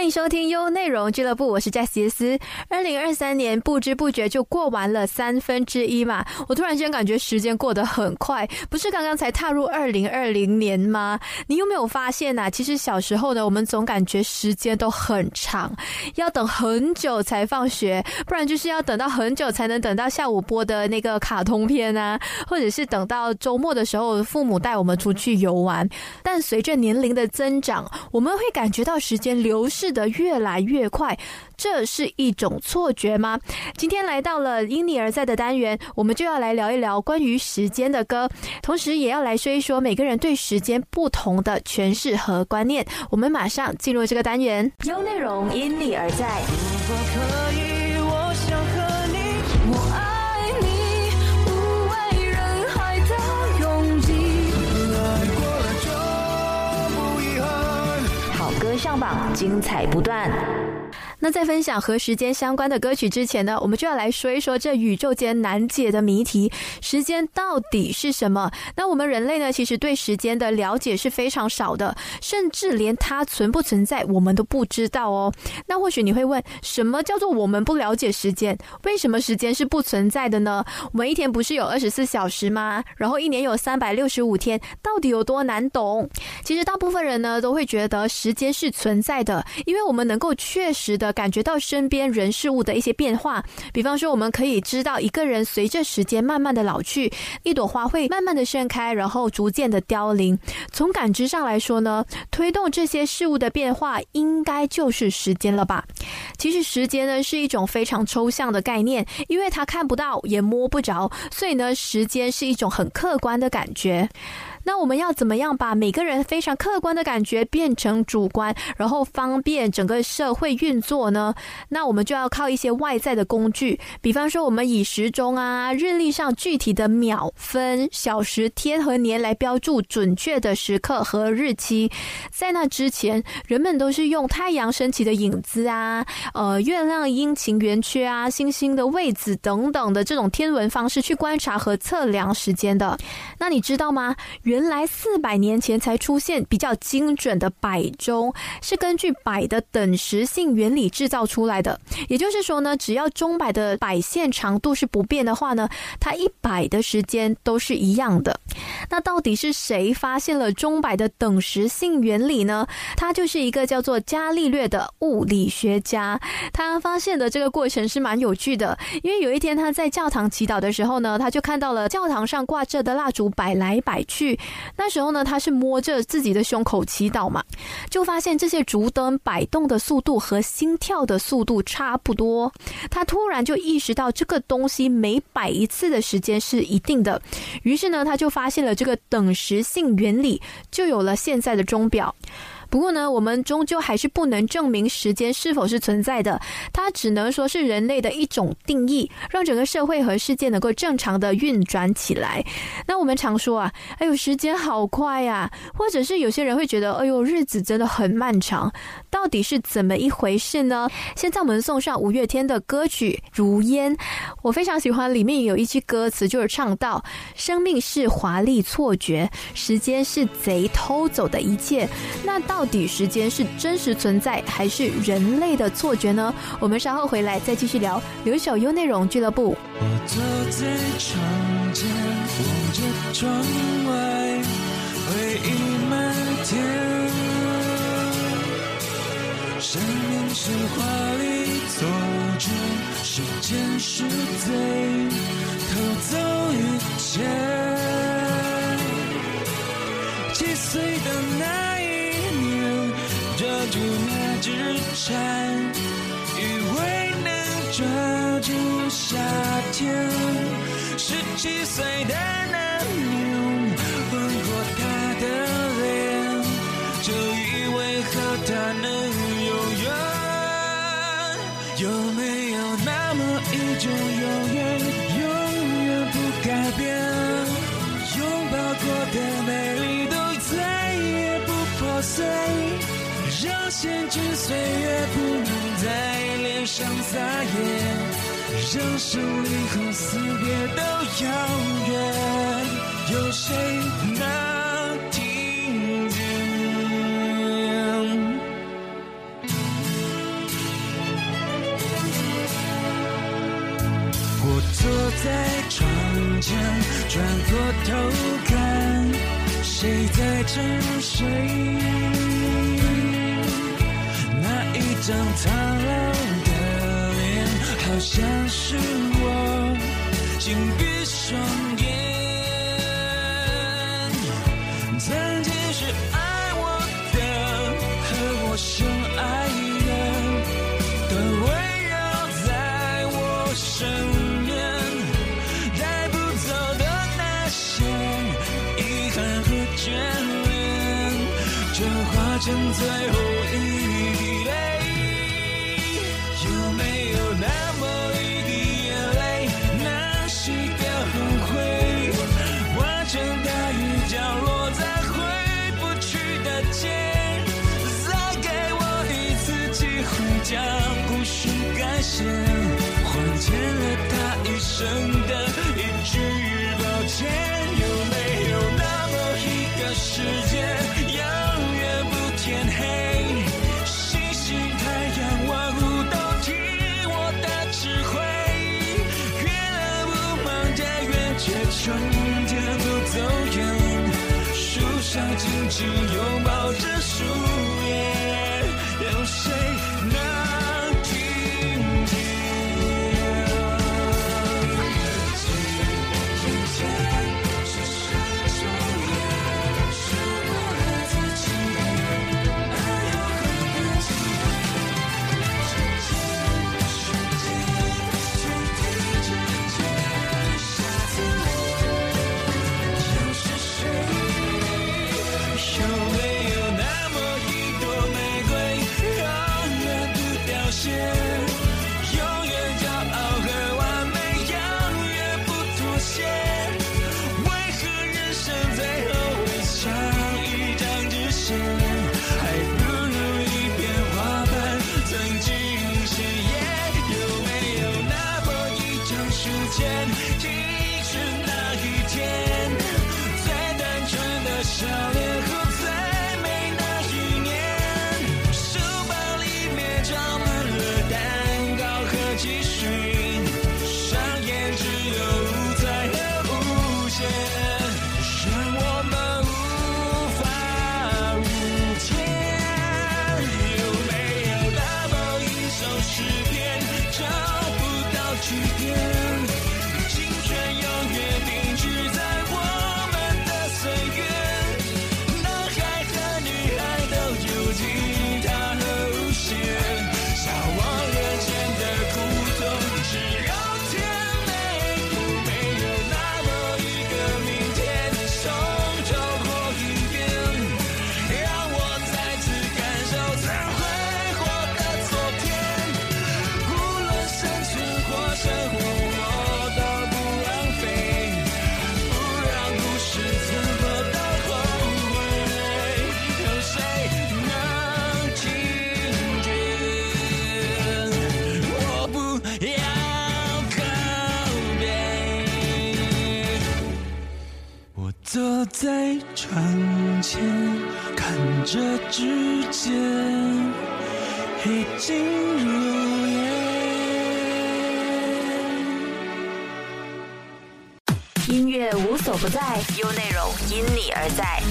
欢迎收听优内容俱乐部，我是詹杰斯。二零二三年不知不觉就过完了三分之一嘛，我突然间感觉时间过得很快，不是刚刚才踏入二零二零年吗？你有没有发现呐？其实小时候呢，我们总感觉时间都很长，要等很久才放学，不然就是要等到很久才能等到下午播的那个卡通片啊，或者是等到周末的时候父母带我们出去游玩。但随着年龄的增长，我们会感觉到时间流逝。是的，越来越快，这是一种错觉吗？今天来到了因你而在的单元，我们就要来聊一聊关于时间的歌，同时也要来说一说每个人对时间不同的诠释和观念。我们马上进入这个单元，有内容因你而在。如果可以。上榜，精彩不断。那在分享和时间相关的歌曲之前呢，我们就要来说一说这宇宙间难解的谜题：时间到底是什么？那我们人类呢，其实对时间的了解是非常少的，甚至连它存不存在我们都不知道哦。那或许你会问，什么叫做我们不了解时间？为什么时间是不存在的呢？我们一天不是有二十四小时吗？然后一年有三百六十五天，到底有多难懂？其实大部分人呢都会觉得时间是存在的，因为我们能够确实的。感觉到身边人事物的一些变化，比方说，我们可以知道一个人随着时间慢慢的老去，一朵花会慢慢的盛开，然后逐渐的凋零。从感知上来说呢，推动这些事物的变化，应该就是时间了吧？其实时间呢是一种非常抽象的概念，因为它看不到也摸不着，所以呢，时间是一种很客观的感觉。那我们要怎么样把每个人非常客观的感觉变成主观，然后方便整个社会运作呢？那我们就要靠一些外在的工具，比方说我们以时钟啊、日历上具体的秒、分、小时、天和年来标注准确的时刻和日期。在那之前，人们都是用太阳升起的影子啊、呃月亮阴晴圆缺啊、星星的位置等等的这种天文方式去观察和测量时间的。那你知道吗？原来四百年前才出现比较精准的摆钟，是根据摆的等时性原理制造出来的。也就是说呢，只要钟摆的摆线长度是不变的话呢，它一摆的时间都是一样的。那到底是谁发现了钟摆的等时性原理呢？他就是一个叫做伽利略的物理学家。他发现的这个过程是蛮有趣的，因为有一天他在教堂祈祷的时候呢，他就看到了教堂上挂着的蜡烛摆来摆去。那时候呢，他是摸着自己的胸口祈祷嘛，就发现这些竹灯摆动的速度和心跳的速度差不多。他突然就意识到这个东西每摆一次的时间是一定的，于是呢，他就发现了这个等时性原理，就有了现在的钟表。不过呢，我们终究还是不能证明时间是否是存在的，它只能说是人类的一种定义，让整个社会和世界能够正常的运转起来。那我们常说啊，哎呦，时间好快呀，或者是有些人会觉得，哎呦，日子真的很漫长，到底是怎么一回事呢？现在我们送上五月天的歌曲《如烟》，我非常喜欢里面有一句歌词，就是唱到：生命是华丽错觉，时间是贼偷走的一切。那到。到底时间是真实存在还是人类的错觉呢？我们稍后回来再继续聊。留守优内容俱乐部。我坐在窗前，望着窗外，回忆满天。生命是华丽错觉，时间是贼偷走一切。夏天。十七岁的男人吻过她的脸，就以为和她能永远。有没有那么一种永远，永远不改变？拥抱过的美丽都再也不破碎。让闲去岁月不能在脸上撒野，人生离合死别都遥远，有谁能听见？我坐在窗前，转过头看，谁在沉睡？那一张苍老，好像是我紧闭双眼。曾经是爱我的和我深爱的，都围绕在我身边，带不走的那些遗憾和眷恋，就化成最后春天不走远。树上紧紧拥抱着树叶，有谁能听已经入夜。音乐无所不在，有内容因你而在。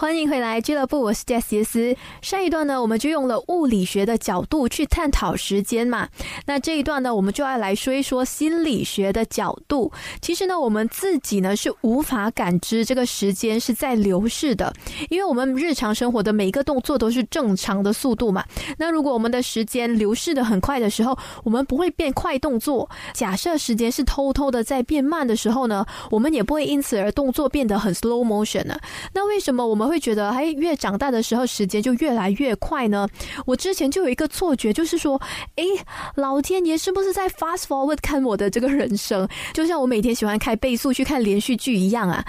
欢迎回来俱乐部，我是 Jess 杰斯。上一段呢，我们就用了物理学的角度去探讨时间嘛。那这一段呢，我们就要来说一说心理学的角度。其实呢，我们自己呢是无法感知这个时间是在流逝的，因为我们日常生活的每一个动作都是正常的速度嘛。那如果我们的时间流逝的很快的时候，我们不会变快动作。假设时间是偷偷的在变慢的时候呢，我们也不会因此而动作变得很 slow motion 呢。那为什么我们会觉得，哎，越长大的时候时间就越来越快呢？我之前就有一个错觉，就是说，哎，老天爷是不是在 fast forward 看我的这个人生？就像我每天喜欢开倍速去看连续剧一样啊。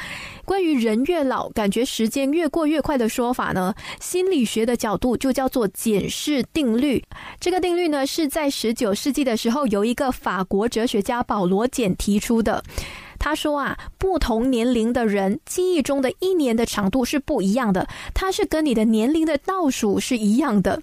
关于人越老，感觉时间越过越快的说法呢，心理学的角度就叫做简氏定律。这个定律呢，是在十九世纪的时候由一个法国哲学家保罗简提出的。他说啊，不同年龄的人记忆中的一年的长度是不一样的，它是跟你的年龄的倒数是一样的。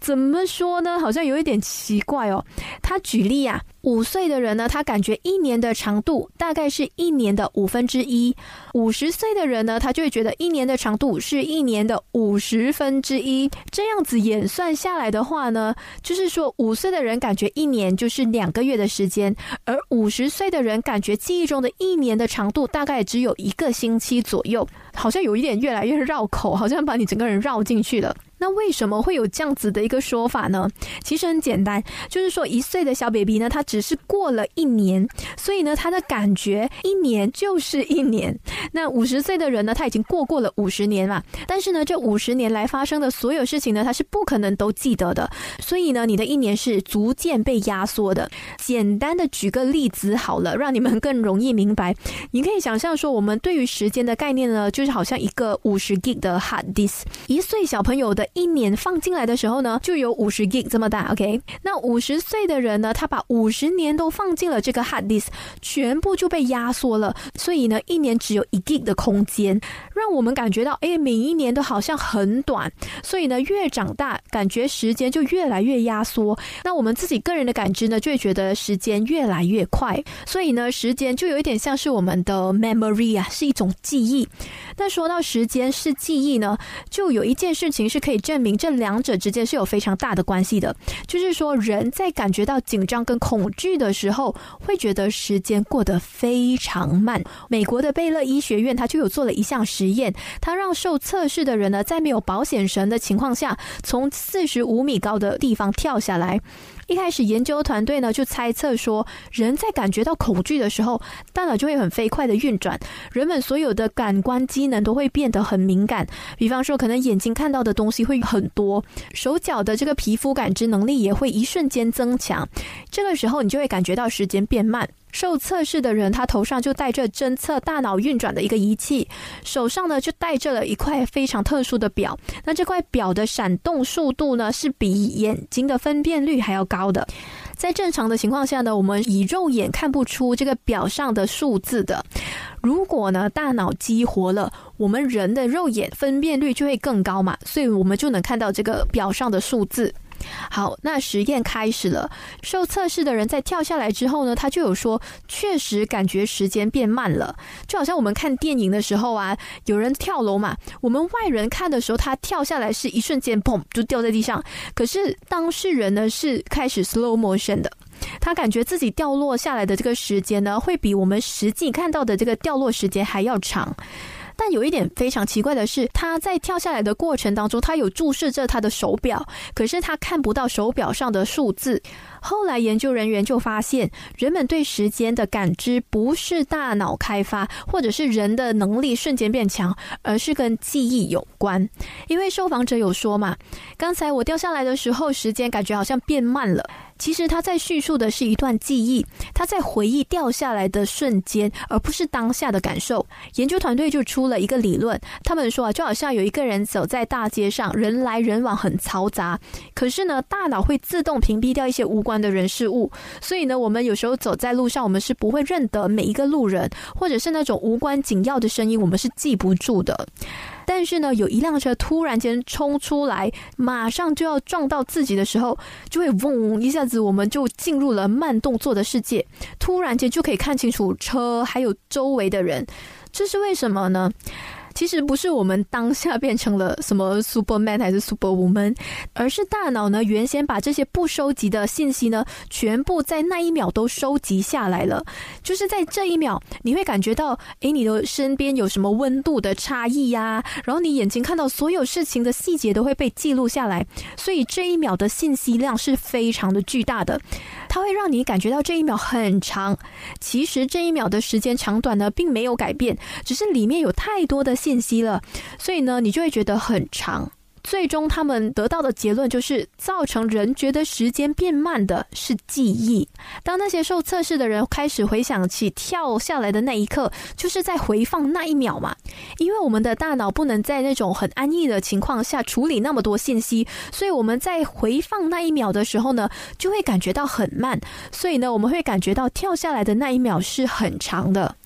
怎么说呢？好像有一点奇怪哦。他举例啊，五岁的人呢，他感觉一年的长度大概是一年的五分之一；五十岁的人呢，他就会觉得一年的长度是一年的五十分之一。这样子演算下来的话呢，就是说五岁的人感觉一年就是两个月的时间，而五十岁的人感觉记忆中的一年的长度大概只有一个星期左右。好像有一点越来越绕口，好像把你整个人绕进去了。那为什么会有这样子的一个说法呢？其实很简单，就是说一岁的小 baby 呢，他只是过了一年，所以呢，他的感觉一年就是一年。那五十岁的人呢，他已经过过了五十年嘛，但是呢，这五十年来发生的所有事情呢，他是不可能都记得的。所以呢，你的一年是逐渐被压缩的。简单的举个例子好了，让你们更容易明白。你可以想象说，我们对于时间的概念呢，就是好像一个五十 G 的 hard disk，一岁小朋友的。一年放进来的时候呢，就有五十 G 这么大，OK？那五十岁的人呢，他把五十年都放进了这个 hard disk，全部就被压缩了，所以呢，一年只有一 G 的空间，让我们感觉到，哎，每一年都好像很短，所以呢，越长大，感觉时间就越来越压缩。那我们自己个人的感知呢，就会觉得时间越来越快，所以呢，时间就有一点像是我们的 memory 啊，是一种记忆。那说到时间是记忆呢，就有一件事情是可以。证明这两者之间是有非常大的关系的，就是说人在感觉到紧张跟恐惧的时候，会觉得时间过得非常慢。美国的贝勒医学院他就有做了一项实验，他让受测试的人呢，在没有保险绳的情况下，从四十五米高的地方跳下来。一开始研究团队呢就猜测说，人在感觉到恐惧的时候，大脑就会很飞快的运转，人们所有的感官机能都会变得很敏感。比方说，可能眼睛看到的东西会很多，手脚的这个皮肤感知能力也会一瞬间增强。这个时候，你就会感觉到时间变慢。受测试的人，他头上就戴着侦测大脑运转的一个仪器，手上呢就戴着了一块非常特殊的表。那这块表的闪动速度呢，是比眼睛的分辨率还要高的。在正常的情况下呢，我们以肉眼看不出这个表上的数字的。如果呢大脑激活了，我们人的肉眼分辨率就会更高嘛，所以我们就能看到这个表上的数字。好，那实验开始了。受测试的人在跳下来之后呢，他就有说，确实感觉时间变慢了，就好像我们看电影的时候啊，有人跳楼嘛，我们外人看的时候，他跳下来是一瞬间，砰就掉在地上。可是当事人呢是开始 slow motion 的，他感觉自己掉落下来的这个时间呢，会比我们实际看到的这个掉落时间还要长。但有一点非常奇怪的是，他在跳下来的过程当中，他有注视着他的手表，可是他看不到手表上的数字。后来研究人员就发现，人们对时间的感知不是大脑开发，或者是人的能力瞬间变强，而是跟记忆有关。因为受访者有说嘛，刚才我掉下来的时候，时间感觉好像变慢了。其实他在叙述的是一段记忆，他在回忆掉下来的瞬间，而不是当下的感受。研究团队就出了一个理论，他们说啊，就好像有一个人走在大街上，人来人往很嘈杂，可是呢，大脑会自动屏蔽掉一些无关的人事物，所以呢，我们有时候走在路上，我们是不会认得每一个路人，或者是那种无关紧要的声音，我们是记不住的。但是呢，有一辆车突然间冲出来，马上就要撞到自己的时候，就会嗡一下子，我们就进入了慢动作的世界，突然间就可以看清楚车还有周围的人，这是为什么呢？其实不是我们当下变成了什么 Superman 还是 Superwoman，而是大脑呢原先把这些不收集的信息呢，全部在那一秒都收集下来了。就是在这一秒，你会感觉到，诶，你的身边有什么温度的差异呀？然后你眼睛看到所有事情的细节都会被记录下来，所以这一秒的信息量是非常的巨大的。它会让你感觉到这一秒很长。其实这一秒的时间长短呢，并没有改变，只是里面有太多的信息了，所以呢，你就会觉得很长。最终，他们得到的结论就是，造成人觉得时间变慢的是记忆。当那些受测试的人开始回想起跳下来的那一刻，就是在回放那一秒嘛。因为我们的大脑不能在那种很安逸的情况下处理那么多信息，所以我们在回放那一秒的时候呢，就会感觉到很慢。所以呢，我们会感觉到跳下来的那一秒是很长的。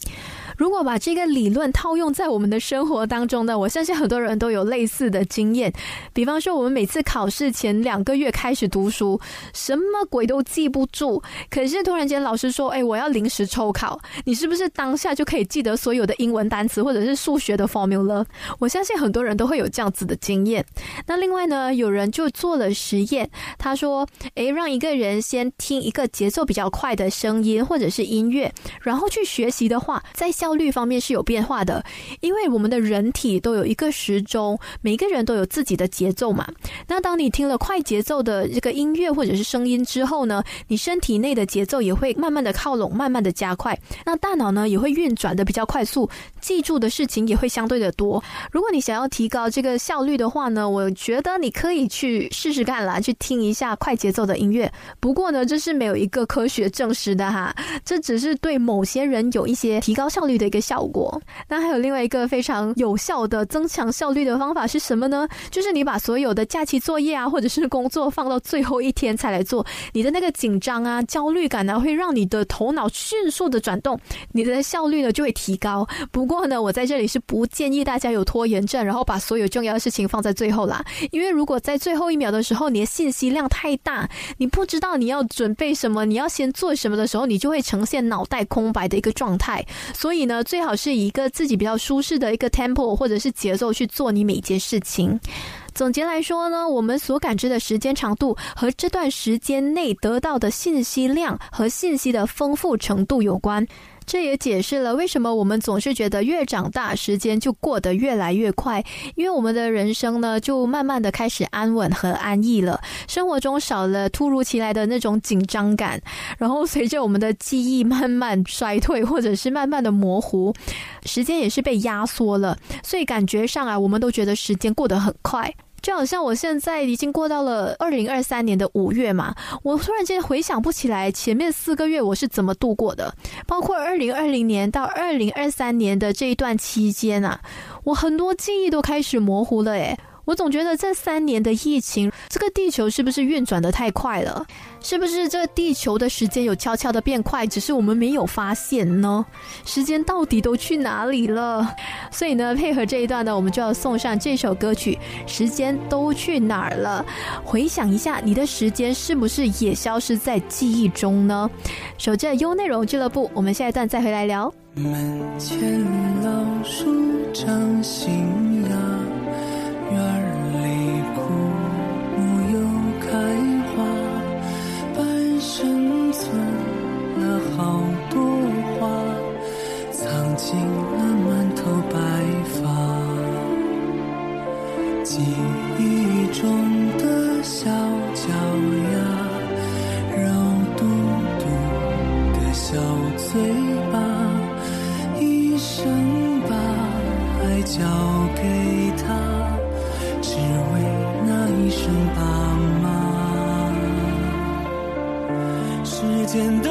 如果把这个理论套用在我们的生活当中呢，我相信很多人都有类似的经验。比方说，我们每次考试前两个月开始读书，什么鬼都记不住。可是突然间老师说：“哎，我要临时抽考。”你是不是当下就可以记得所有的英文单词或者是数学的 formula？我相信很多人都会有这样子的经验。那另外呢，有人就做了实验，他说：“哎，让一个人先听一个节奏比较快的声音或者是音乐，然后去学习的话，在效率方面是有变化的，因为我们的人体都有一个时钟，每个人都有自己的节奏嘛。那当你听了快节奏的这个音乐或者是声音之后呢，你身体内的节奏也会慢慢的靠拢，慢慢的加快。那大脑呢也会运转的比较快速，记住的事情也会相对的多。如果你想要提高这个效率的话呢，我觉得你可以去试试看啦，去听一下快节奏的音乐。不过呢，这是没有一个科学证实的哈，这只是对某些人有一些提高效率。的一个效果，那还有另外一个非常有效的增强效率的方法是什么呢？就是你把所有的假期作业啊，或者是工作放到最后一天才来做，你的那个紧张啊、焦虑感呢，会让你的头脑迅速的转动，你的效率呢就会提高。不过呢，我在这里是不建议大家有拖延症，然后把所有重要的事情放在最后啦。因为如果在最后一秒的时候，你的信息量太大，你不知道你要准备什么，你要先做什么的时候，你就会呈现脑袋空白的一个状态。所以。那，最好是以一个自己比较舒适的一个 tempo 或者是节奏去做你每一件事情。总结来说呢，我们所感知的时间长度和这段时间内得到的信息量和信息的丰富程度有关。这也解释了为什么我们总是觉得越长大时间就过得越来越快，因为我们的人生呢就慢慢的开始安稳和安逸了，生活中少了突如其来的那种紧张感，然后随着我们的记忆慢慢衰退或者是慢慢的模糊，时间也是被压缩了，所以感觉上啊，我们都觉得时间过得很快。就好像我现在已经过到了二零二三年的五月嘛，我突然间回想不起来前面四个月我是怎么度过的，包括二零二零年到二零二三年的这一段期间啊，我很多记忆都开始模糊了诶。我总觉得这三年的疫情，这个地球是不是运转的太快了？是不是这地球的时间有悄悄的变快，只是我们没有发现呢？时间到底都去哪里了？所以呢，配合这一段呢，我们就要送上这首歌曲《时间都去哪儿了》。回想一下，你的时间是不是也消失在记忆中呢？守着优内容俱乐部，我们下一段再回来聊。门前老树长新芽。好多话，藏进了满头白发。记忆中的小脚丫，肉嘟嘟的小嘴巴，一生把爱交给他。只为那一声爸妈，时间都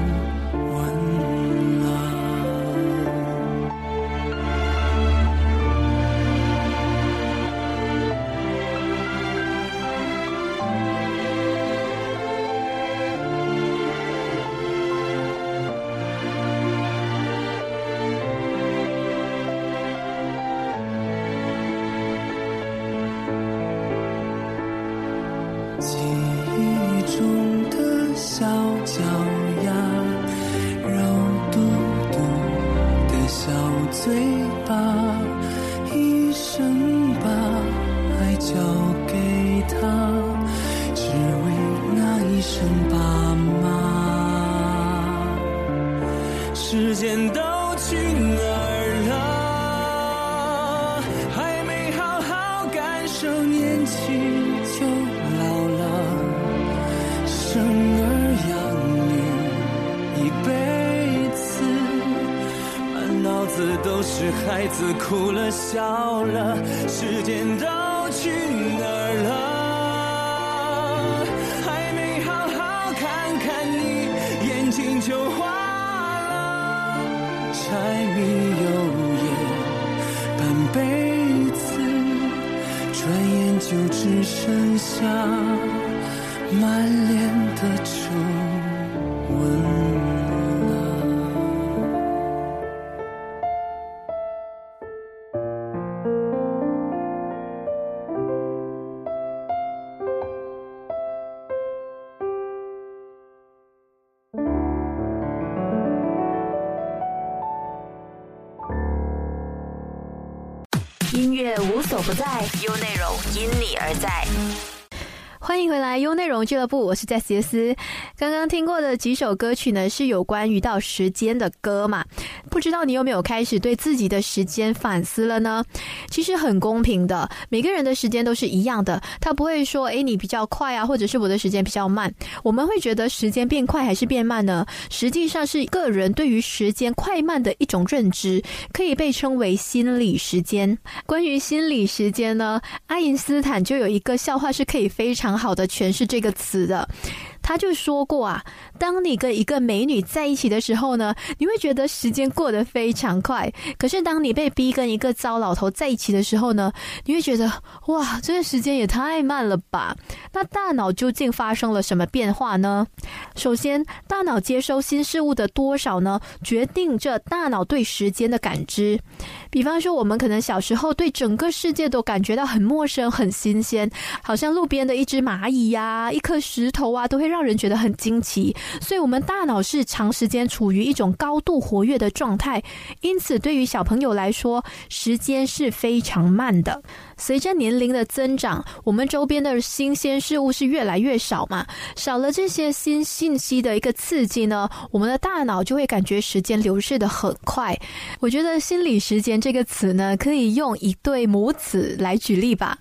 只剩下满脸的皱纹。俱乐部，我是在杰斯。刚刚听过的几首歌曲呢，是有关于到时间的歌嘛？不知道你有没有开始对自己的时间反思了呢？其实很公平的，每个人的时间都是一样的，他不会说，诶，你比较快啊，或者是我的时间比较慢。我们会觉得时间变快还是变慢呢？实际上是个人对于时间快慢的一种认知，可以被称为心理时间。关于心理时间呢，爱因斯坦就有一个笑话是可以非常好的诠释这个词的。他就说过啊，当你跟一个美女在一起的时候呢，你会觉得时间过得非常快；可是当你被逼跟一个糟老头在一起的时候呢，你会觉得哇，这个时间也太慢了吧？那大脑究竟发生了什么变化呢？首先，大脑接收新事物的多少呢，决定着大脑对时间的感知。比方说，我们可能小时候对整个世界都感觉到很陌生、很新鲜，好像路边的一只蚂蚁呀、一颗石头啊，都会让人觉得很惊奇。所以，我们大脑是长时间处于一种高度活跃的状态，因此，对于小朋友来说，时间是非常慢的。随着年龄的增长，我们周边的新鲜事物是越来越少嘛，少了这些新信息的一个刺激呢，我们的大脑就会感觉时间流逝的很快。我觉得“心理时间”这个词呢，可以用一对母子来举例吧。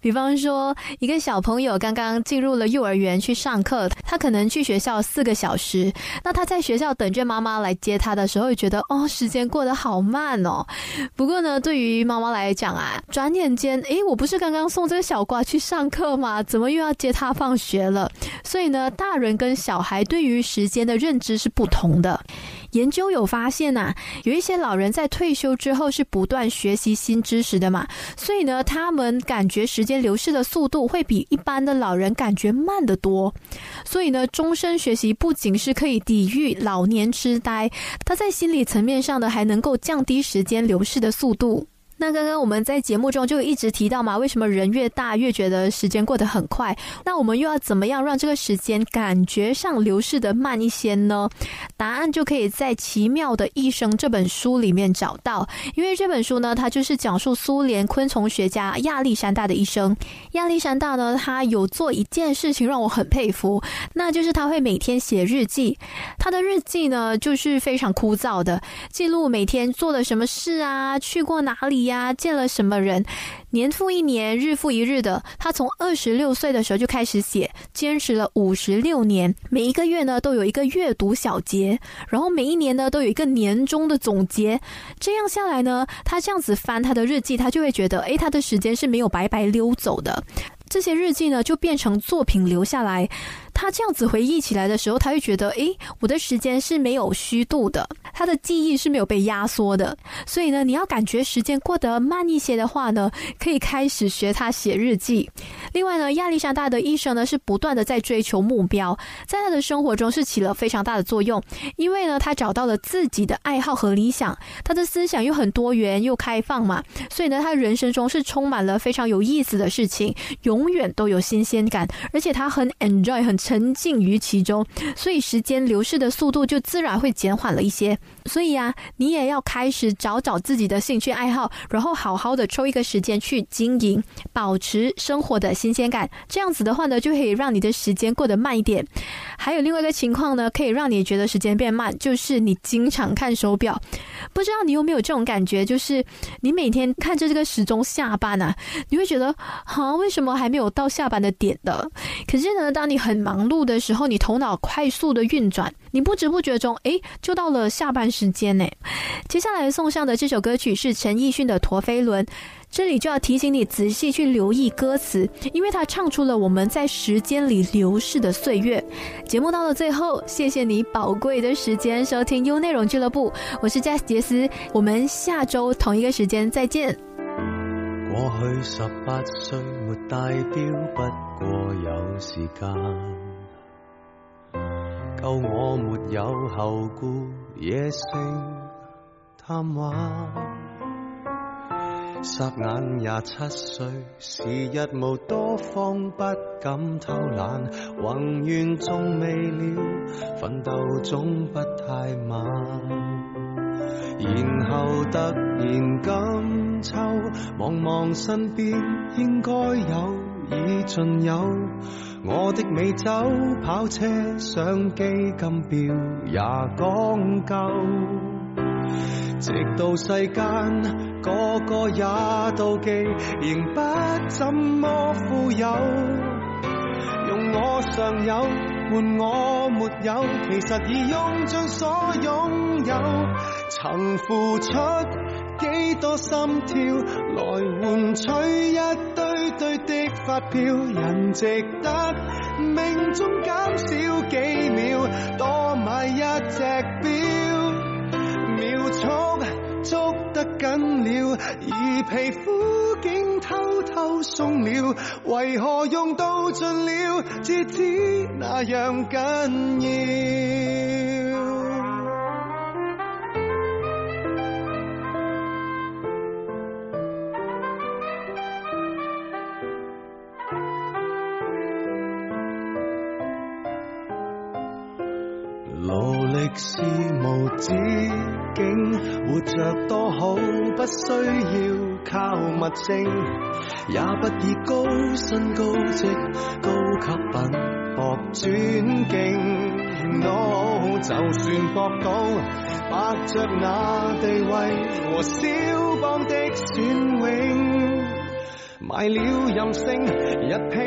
比方说，一个小朋友刚刚进入了幼儿园去上课，他可能去学校四个小时，那他在学校等着妈妈来接他的时候，会觉得哦，时间过得好慢哦。不过呢，对于妈妈来讲啊，转眼间。诶，我不是刚刚送这个小瓜去上课吗？怎么又要接他放学了？所以呢，大人跟小孩对于时间的认知是不同的。研究有发现呐、有一些老人在退休之后是不断学习新知识的嘛，所以呢，他们感觉时间流逝的速度会比一般的老人感觉慢得多。所以呢，终身学习不仅是可以抵御老年痴呆，它在心理层面上呢，还能够降低时间流逝的速度。那刚刚我们在节目中就一直提到嘛，为什么人越大越觉得时间过得很快？那我们又要怎么样让这个时间感觉上流逝的慢一些呢？答案就可以在《奇妙的一生》这本书里面找到。因为这本书呢，它就是讲述苏联昆虫学家亚历山大的一生。亚历山大呢，他有做一件事情让我很佩服，那就是他会每天写日记。他的日记呢，就是非常枯燥的，记录每天做了什么事啊，去过哪里呀、见了什么人，年复一年，日复一日的。他从二十六岁的时候就开始写，坚持了五十六年，每一个月呢都有一个阅读小结，然后每一年呢都有一个年终的总结。这样下来呢，他这样子翻他的日记，他就会觉得，诶，他的时间是没有白白溜走的。这些日记呢，就变成作品留下来。他这样子回忆起来的时候，他会觉得，诶，我的时间是没有虚度的，他的记忆是没有被压缩的。所以呢，你要感觉时间过得慢一些的话呢，可以开始学他写日记。另外呢，亚历山大的一生呢是不断的在追求目标，在他的生活中是起了非常大的作用，因为呢，他找到了自己的爱好和理想，他的思想又很多元又开放嘛，所以呢，他人生中是充满了非常有意思的事情，永远都有新鲜感，而且他很 enjoy，很沉浸于其中，所以时间流逝的速度就自然会减缓了一些。所以啊，你也要开始找找自己的兴趣爱好，然后好好的抽一个时间去经营，保持生活的新鲜感。这样子的话呢，就可以让你的时间过得慢一点。还有另外一个情况呢，可以让你觉得时间变慢，就是你经常看手表。不知道你有没有这种感觉，就是你每天看着这个时钟下班啊，你会觉得啊，为什么还没有到下班的点的？可是呢，当你很忙碌的时候，你头脑快速的运转，你不知不觉中，诶，就到了下班时间呢。接下来送上的这首歌曲是陈奕迅的《陀飞轮》，这里就要提醒你仔细去留意歌词，因为它唱出了我们在时间里流逝的岁月。节目到了最后，谢谢你宝贵的时间收听 U 内容俱乐部，我是 Jess 杰斯，我们下周同一个时间再见。过去十八岁没戴表，不过有时间。够我没有后顾，野性贪玩。霎眼廿七岁，时日无多，方不敢偷懒。宏愿仲未了，奋斗总不太晚。然后突然今秋，望望身边应该有已尽有。我的美酒、跑车、相机、金表也讲究，直到世间个个也妒忌，仍不怎么富有。用我尚有换我没有，其实已用尽所拥有。曾付出几多心跳，来换取一堆堆的发票，人值得命中减少几秒，多买一只表，秒速捉得紧了，而皮肤竟偷偷松了，为何用到尽了，至知那样紧要？力是无止境，活着多好，不需要靠物证，也不以高薪高职、高级品博尊敬。No，就算博到伯爵那地位和肖邦的选永。买了任性，日拼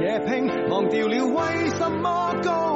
夜拼，忘掉了为什么高。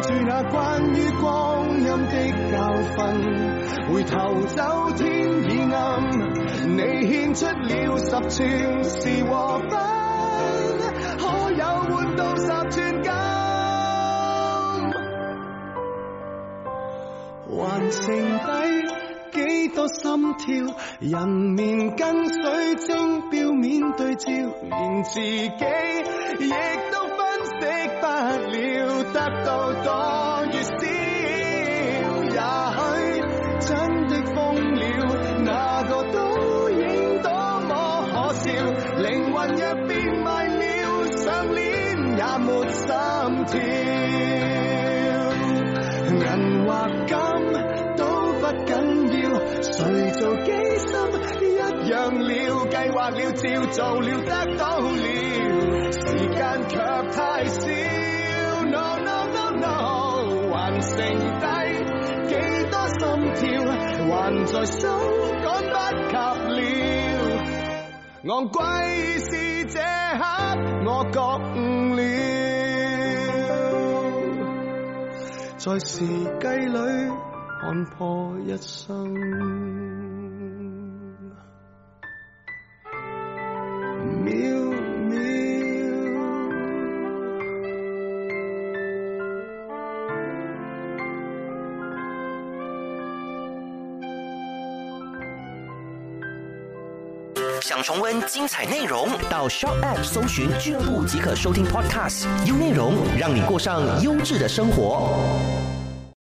记住那關於光陰的教訓，回頭走天已暗，你獻出了十寸是和分，可有換到十寸金？還剩低幾多心跳？人面跟水晶表面對照，連自己亦，得到多越少，也许真的疯了，那个倒影多么可笑，灵魂若變賣了，上鏈也没心跳。银或金都不紧要，谁做机心一样了，计划了照做了，得到了，时间却太少。剩低几多心跳，还在手赶不及了。昂贵是这刻我觉悟了，在時計裏看破一生。重温精彩内容，到 Shop App 搜寻俱乐部即可收听 Podcast，优内容让你过上优质的生活。